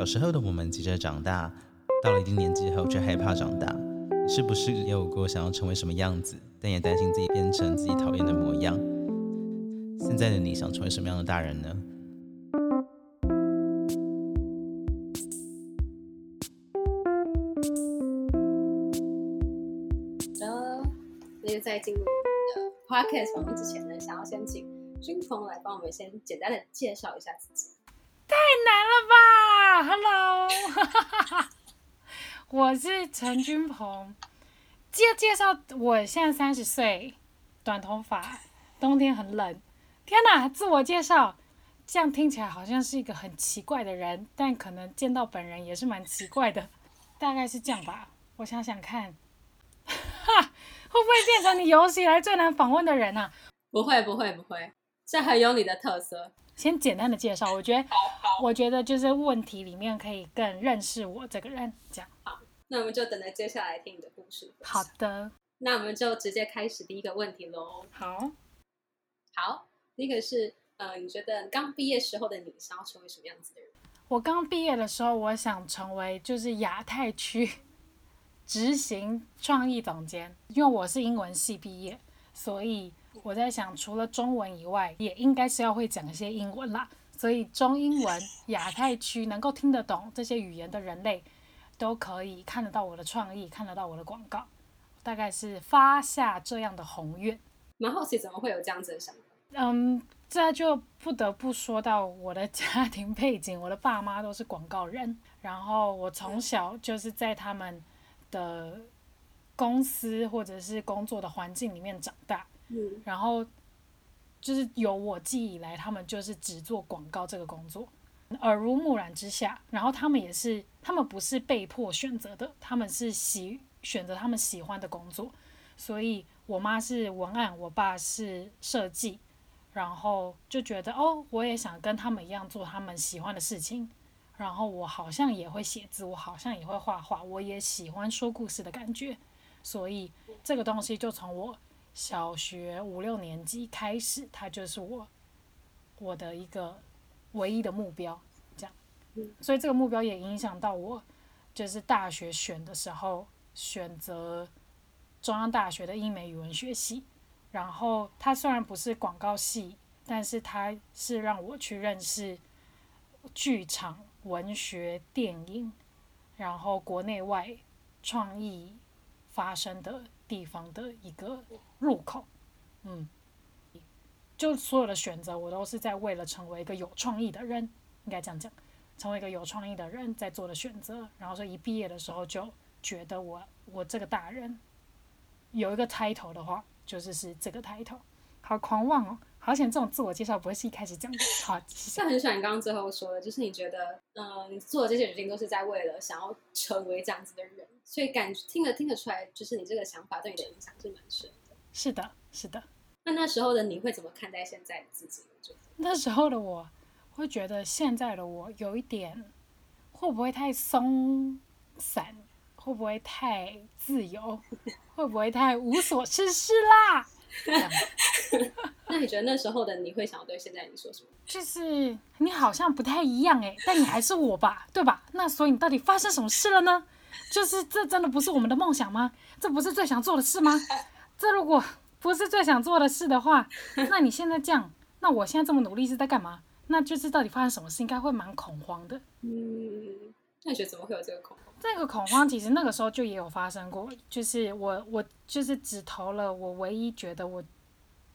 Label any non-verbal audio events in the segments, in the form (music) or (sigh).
小时候的我们急着长大，到了一定年纪后却害怕长大。你是不是也有过想要成为什么样子，但也担心自己变成自己讨厌的模样？现在的你想成为什么样的大人呢？呃，那个在进入我们的 podcast 访问之前呢，想要先请君鹏来帮我们先简单的介绍一下自己。太难了吧！Hello，(laughs) 我是陈君鹏。介介绍，我现在三十岁，短头发，冬天很冷。天哪，自我介绍，这样听起来好像是一个很奇怪的人，但可能见到本人也是蛮奇怪的，大概是这样吧。我想想看，哈，会不会变成你有史以来最难访问的人啊？不会，不会，不会，这很有你的特色。先简单的介绍，我觉得，我觉得就是问题里面可以更认识我这个人，这样。好，那我们就等着接下来听你的故事。好的，那我们就直接开始第一个问题喽。好，好，第一个是，呃，你觉得刚毕业时候的你想要成为什么样子的人？我刚毕业的时候，我想成为就是亚太区 (laughs) 执行创意总监，因为我是英文系毕业，所以。我在想，除了中文以外，也应该是要会讲一些英文啦。所以中英文亚太区能够听得懂这些语言的人类，都可以看得到我的创意，看得到我的广告。大概是发下这样的宏愿。蛮好奇怎么会有这样子的想法？嗯，这就不得不说到我的家庭背景。我的爸妈都是广告人，然后我从小就是在他们的公司或者是工作的环境里面长大。然后就是有我记忆以来，他们就是只做广告这个工作，耳濡目染之下，然后他们也是，他们不是被迫选择的，他们是喜选择他们喜欢的工作。所以我妈是文案，我爸是设计，然后就觉得哦，我也想跟他们一样做他们喜欢的事情。然后我好像也会写字，我好像也会画画，我也喜欢说故事的感觉，所以这个东西就从我。小学五六年级开始，它就是我我的一个唯一的目标，这样。所以这个目标也影响到我，就是大学选的时候选择中央大学的英美语文学系。然后它虽然不是广告系，但是它是让我去认识剧场、文学、电影，然后国内外创意发生的地方的一个。入口，嗯，就所有的选择，我都是在为了成为一个有创意的人，应该这样讲，成为一个有创意的人在做的选择。然后说一毕业的时候就觉得我我这个大人有一个 title 的话，就是是这个 title，好狂妄哦！好险这种自我介绍不会是一开始讲的。好，但很喜欢你刚刚最后说的，就是你觉得，嗯，你做的这些决定都是在为了想要成为这样子的人，所以感听得听得出来，就是你这个想法对你的影响是蛮深的。是的，是的。那那时候的你会怎么看待现在的自己？那时候的我会觉得现在的我有一点会不会太松散？会不会太自由？(laughs) 会不会太无所事事啦？(laughs) 那你觉得那时候的你会想要对现在你说什么？就是你好像不太一样哎，但你还是我吧，对吧？那所以你到底发生什么事了呢？就是这真的不是我们的梦想吗？这不是最想做的事吗？这如果不是最想做的事的话，那你现在这样，那我现在这么努力是在干嘛？那就是到底发生什么事，应该会蛮恐慌的。嗯，那你觉得怎么会有这个恐慌？这个恐慌其实那个时候就也有发生过，就是我我就是只投了我唯一觉得我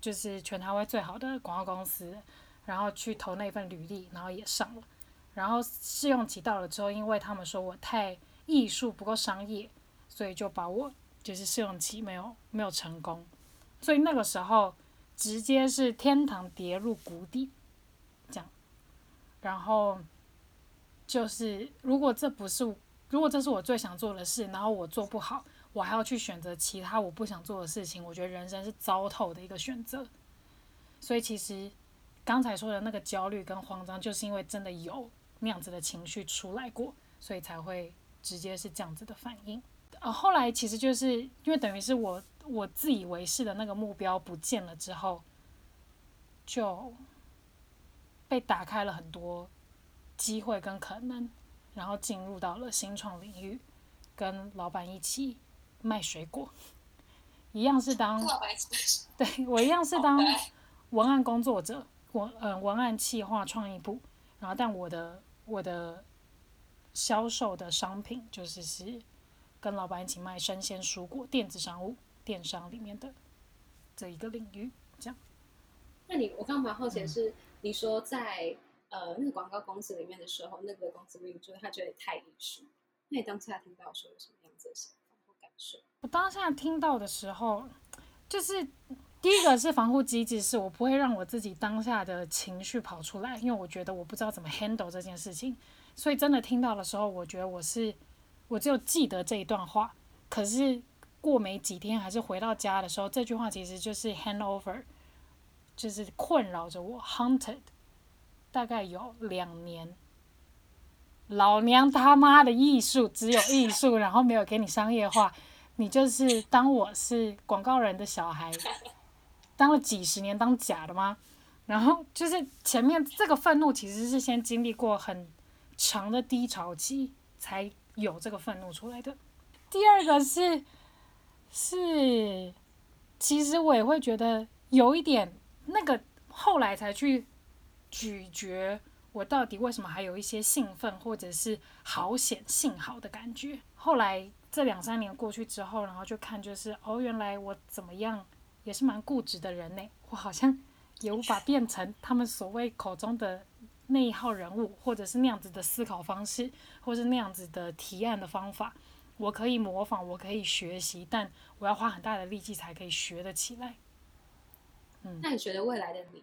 就是全台湾最好的广告公司，然后去投那份履历，然后也上了，然后试用期到了之后，因为他们说我太艺术不够商业，所以就把我。就是试用期没有没有成功，所以那个时候直接是天堂跌入谷底，这样，然后就是如果这不是如果这是我最想做的事，然后我做不好，我还要去选择其他我不想做的事情，我觉得人生是糟透的一个选择。所以其实刚才说的那个焦虑跟慌张，就是因为真的有那样子的情绪出来过，所以才会直接是这样子的反应。呃，后来其实就是因为等于是我我自以为是的那个目标不见了之后，就被打开了很多机会跟可能，然后进入到了新创领域，跟老板一起卖水果，一样是当对我一样是当文案工作者，文呃文案企划创意部，然后但我的我的销售的商品就是是跟老板一起卖生鲜蔬果，电子商务电商里面的这一个领域，这样。那你我刚刚蛮好奇是，你说在呃那个广告公司里面的时候，那个公司命就是他觉得太艺术，那你当下听到的时候有什么样子的想法或感受？我当下听到的时候，就是第一个是防护机制，是我不会让我自己当下的情绪跑出来，因为我觉得我不知道怎么 handle 这件事情，所以真的听到的时候，我觉得我是我只有记得这一段话，可是过没几天还是回到家的时候，这句话其实就是 handover，就是困扰着我 haunted，大概有两年。老娘他妈的艺术只有艺术，然后没有给你商业化，你就是当我是广告人的小孩，当了几十年当假的吗？然后就是前面这个愤怒其实是先经历过很长的低潮期，才有这个愤怒出来的。第二个是是，其实我也会觉得有一点那个后来才去咀嚼我到底为什么还有一些兴奋或者是好险幸好的感觉。后来这两三年过去之后，然后就看就是哦，原来我怎么样也是蛮固执的人呢，我好像也无法变成他们所谓口中的那一号人物，或者是那样子的思考方式，或是那样子的提案的方法。我可以模仿，我可以学习，但我要花很大的力气才可以学得起来。嗯那你觉得未来的你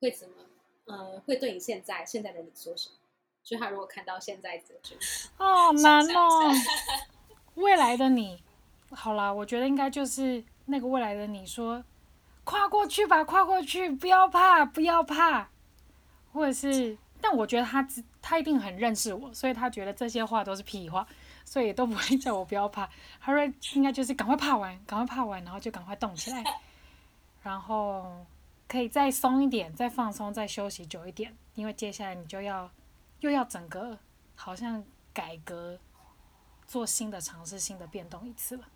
会怎么？呃，会对你现在现在的你说什么？就他如果看到现在的状况，哦，难哦。(laughs) 未来的你，好啦，我觉得应该就是那个未来的你说，跨过去吧，跨过去，不要怕，不要怕，或者是，但我觉得他只他一定很认识我，所以他觉得这些话都是屁话，所以都不会叫我不要怕。他说应该就是赶快怕完，赶快怕完，然后就赶快动起来，然后可以再松一点，再放松，再休息久一点，因为接下来你就要又要整个好像改革。做新的尝试、新的变动一次了，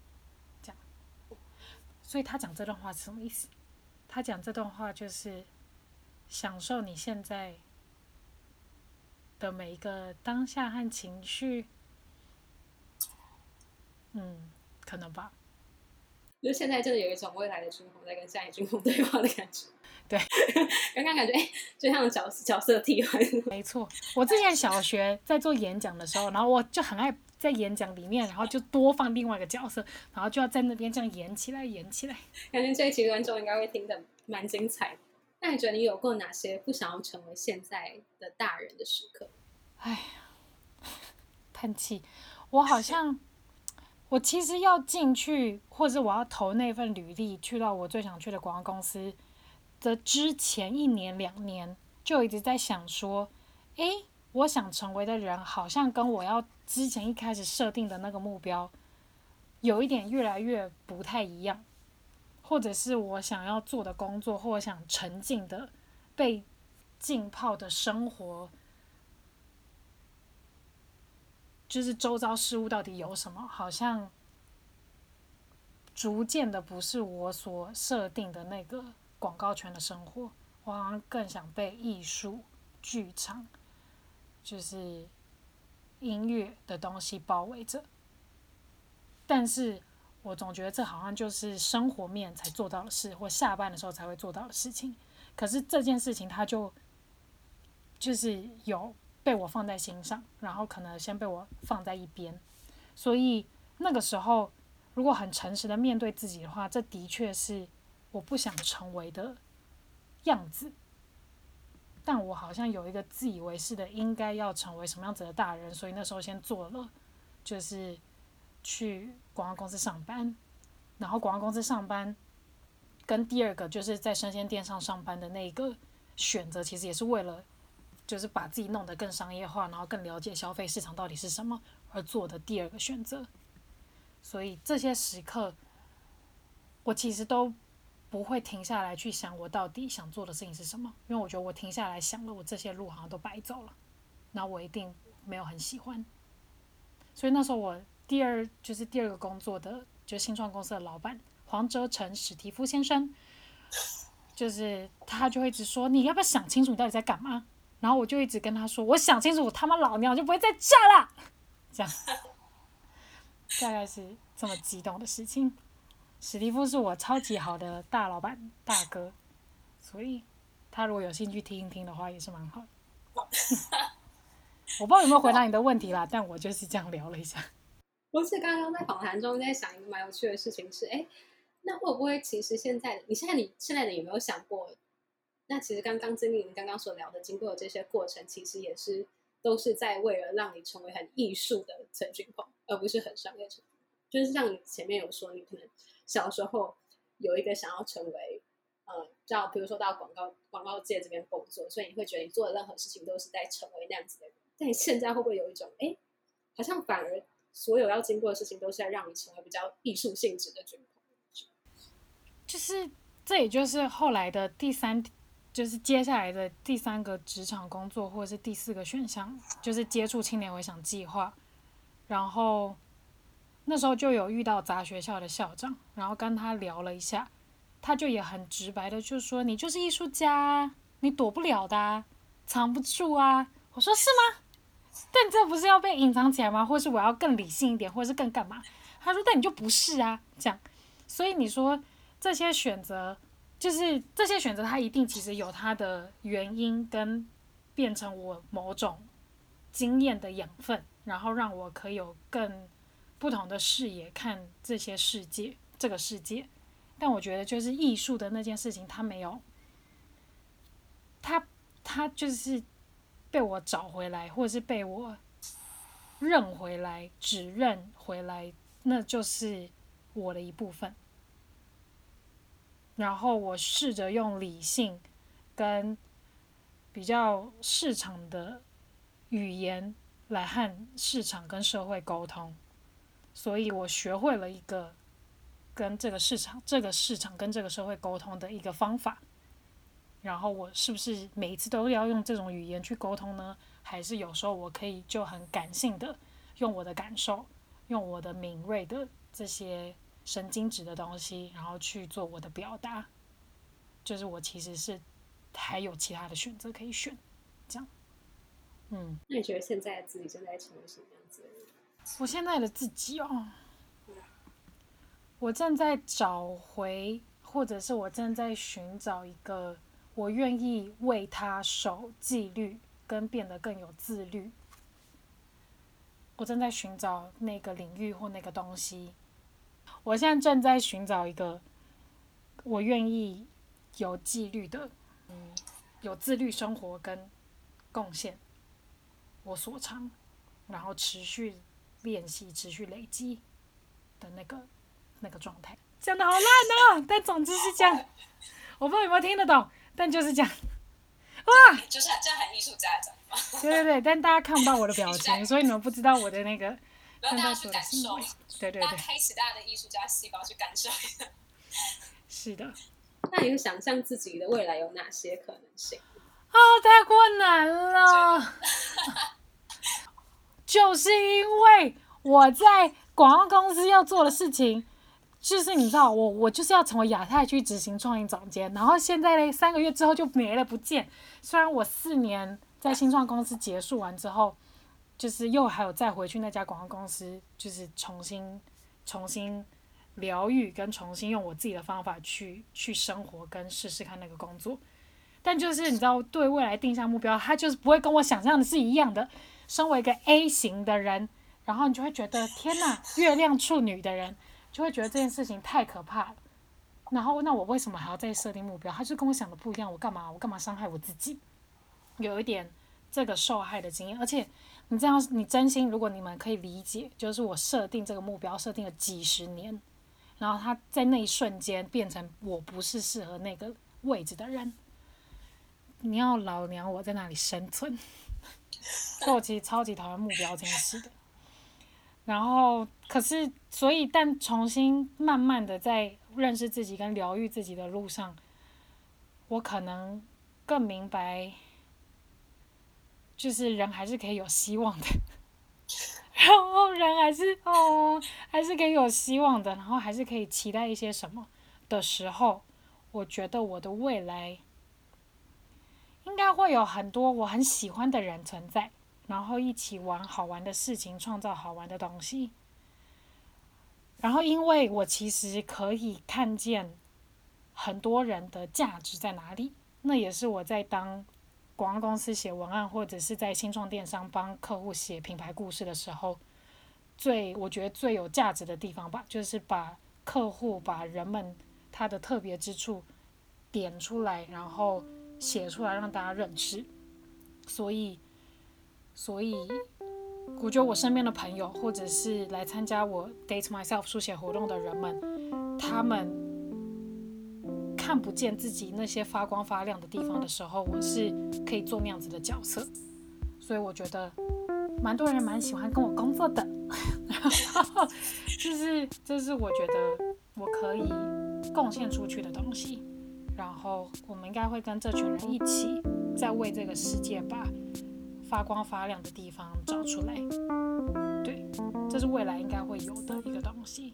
这样。所以他讲这段话是什么意思？他讲这段话就是享受你现在的每一个当下和情绪。嗯，可能吧。就现在真的有一种未来的军红在跟下一军红对话的感觉。对，(laughs) 刚刚感觉哎、就像角角色替换。(laughs) 没错，我之前小学在做演讲的时候，然后我就很爱在演讲里面，然后就多放另外一个角色，然后就要在那边这样演起来，演起来。感觉这一期观众应该会听得蛮精彩的。那你觉得你有过哪些不想要成为现在的大人的时刻？哎呀叹气，我好像，我其实要进去，或者我要投那份履历去到我最想去的广告公司的之前一年两年，就一直在想说，诶，我想成为的人好像跟我要之前一开始设定的那个目标，有一点越来越不太一样，或者是我想要做的工作，或我想沉浸的被浸泡的生活。就是周遭事物到底有什么，好像逐渐的不是我所设定的那个广告圈的生活，我好像更想被艺术、剧场，就是音乐的东西包围着。但是我总觉得这好像就是生活面才做到的事，或下班的时候才会做到的事情。可是这件事情，它就就是有被我放在心上，然后可能先被我放在一边，所以那个时候如果很诚实的面对自己的话，这的确是我不想成为的样子。但我好像有一个自以为是的应该要成为什么样子的大人，所以那时候先做了，就是去广告公司上班，然后广告公司上班，跟第二个就是在生鲜店上上班的那个选择，其实也是为了。就是把自己弄得更商业化，然后更了解消费市场到底是什么而做的第二个选择。所以这些时刻，我其实都不会停下来去想我到底想做的事情是什么，因为我觉得我停下来想了，我这些路好像都白走了。那我一定没有很喜欢。所以那时候我第二就是第二个工作的，就是新创公司的老板黄哲成史蒂夫先生，就是他就会一直说你要不要想清楚你到底在干嘛？然后我就一直跟他说，我想清楚，我他妈老娘就不会在这了。这样，大概是这么激动的事情。史蒂夫是我超级好的大老板大哥，所以他如果有兴趣听一听的话，也是蛮好的。我不知道有没有回答你的问题啦，但我就是这样聊了一下。我是刚刚在访谈中在想一个蛮有趣的事情是，哎，那会不会其实现在你现在你现在你有没有想过？那其实刚刚经历你刚刚所聊的，经过这些过程，其实也是都是在为了让你成为很艺术的陈俊鹏，而不是很商业成。就是像你前面有说，你可能小时候有一个想要成为，呃，叫比如说到广告广告界这边工作，所以你会觉得你做的任何事情都是在成为那样子的人。但你现在会不会有一种，哎，好像反而所有要经过的事情都是在让你成为比较艺术性质的俊鹏？就是这也就是后来的第三。就是接下来的第三个职场工作，或者是第四个选项，就是接触青年回想计划。然后那时候就有遇到杂学校的校长，然后跟他聊了一下，他就也很直白的就说：“你就是艺术家，你躲不了的，藏不住啊。”我说：“是吗？但这不是要被隐藏起来吗？或是我要更理性一点，或是更干嘛？”他说：“但你就不是啊，这样。所以你说这些选择。”就是这些选择，它一定其实有它的原因，跟变成我某种经验的养分，然后让我可以有更不同的视野看这些世界，这个世界。但我觉得，就是艺术的那件事情，它没有，它它就是被我找回来，或者是被我认回来，指认回来，那就是我的一部分。然后我试着用理性跟比较市场的语言来和市场跟社会沟通，所以我学会了一个跟这个市场、这个市场跟这个社会沟通的一个方法。然后我是不是每次都要用这种语言去沟通呢？还是有时候我可以就很感性的用我的感受、用我的敏锐的这些。神经质的东西，然后去做我的表达，就是我其实是还有其他的选择可以选，这样。嗯。那你觉得现在的自己正在成为什么样子？我现在的自己哦，我正在找回，或者是我正在寻找一个我愿意为他守纪律，跟变得更有自律。我正在寻找那个领域或那个东西。我现在正在寻找一个我愿意有纪律的，嗯，有自律生活跟贡献我所长，然后持续练习、持续累积的那个那个状态。讲的好烂哦，但总之是这样。我不知道有没有听得懂，但就是这样。哇，就是这样很艺术家的对对对，但大家看不到我的表情，(laughs) 所以你们不知道我的那个。让大家去感受，对对对，开启大家的艺术家细胞去感受。是的。(laughs) 那你想象自己的未来有哪些可能性？哦，太困难了。(laughs) 就是因为我在广告公司要做的事情，就是你知道，我我就是要成为亚太区执行创意总监，然后现在呢，三个月之后就没了不见。虽然我四年在新创公司结束完之后。就是又还有再回去那家广告公司，就是重新重新疗愈跟重新用我自己的方法去去生活跟试试看那个工作，但就是你知道对未来定下目标，他就是不会跟我想象的是一样的。身为一个 A 型的人，然后你就会觉得天哪，月亮处女的人就会觉得这件事情太可怕了。然后那我为什么还要再设定目标？他就跟我想的不一样，我干嘛我干嘛伤害我自己？有一点这个受害的经验，而且。你这样，你真心，如果你们可以理解，就是我设定这个目标设定了几十年，然后他在那一瞬间变成我不是适合那个位置的人，你要老娘我在那里生存，(laughs) 所以我其实超级讨厌目标这件事的。然后，可是，所以，但重新慢慢的在认识自己跟疗愈自己的路上，我可能更明白。就是人还是可以有希望的，(laughs) 然后人还是哦，还是可以有希望的，然后还是可以期待一些什么的时候，我觉得我的未来应该会有很多我很喜欢的人存在，然后一起玩好玩的事情，创造好玩的东西。然后，因为我其实可以看见很多人的价值在哪里，那也是我在当广告公司写文案，或者是在新创电商帮客户写品牌故事的时候，最我觉得最有价值的地方吧，就是把客户、把人们他的特别之处点出来，然后写出来让大家认识。所以，所以。我觉得我身边的朋友，或者是来参加我 Date Myself 书写活动的人们，他们看不见自己那些发光发亮的地方的时候，我是可以做那样子的角色。所以我觉得，蛮多人蛮喜欢跟我工作的。(laughs) 就是这是我觉得我可以贡献出去的东西。然后我们应该会跟这群人一起，在为这个世界把。发光发亮的地方找出来，对，这是未来应该会有的一个东西。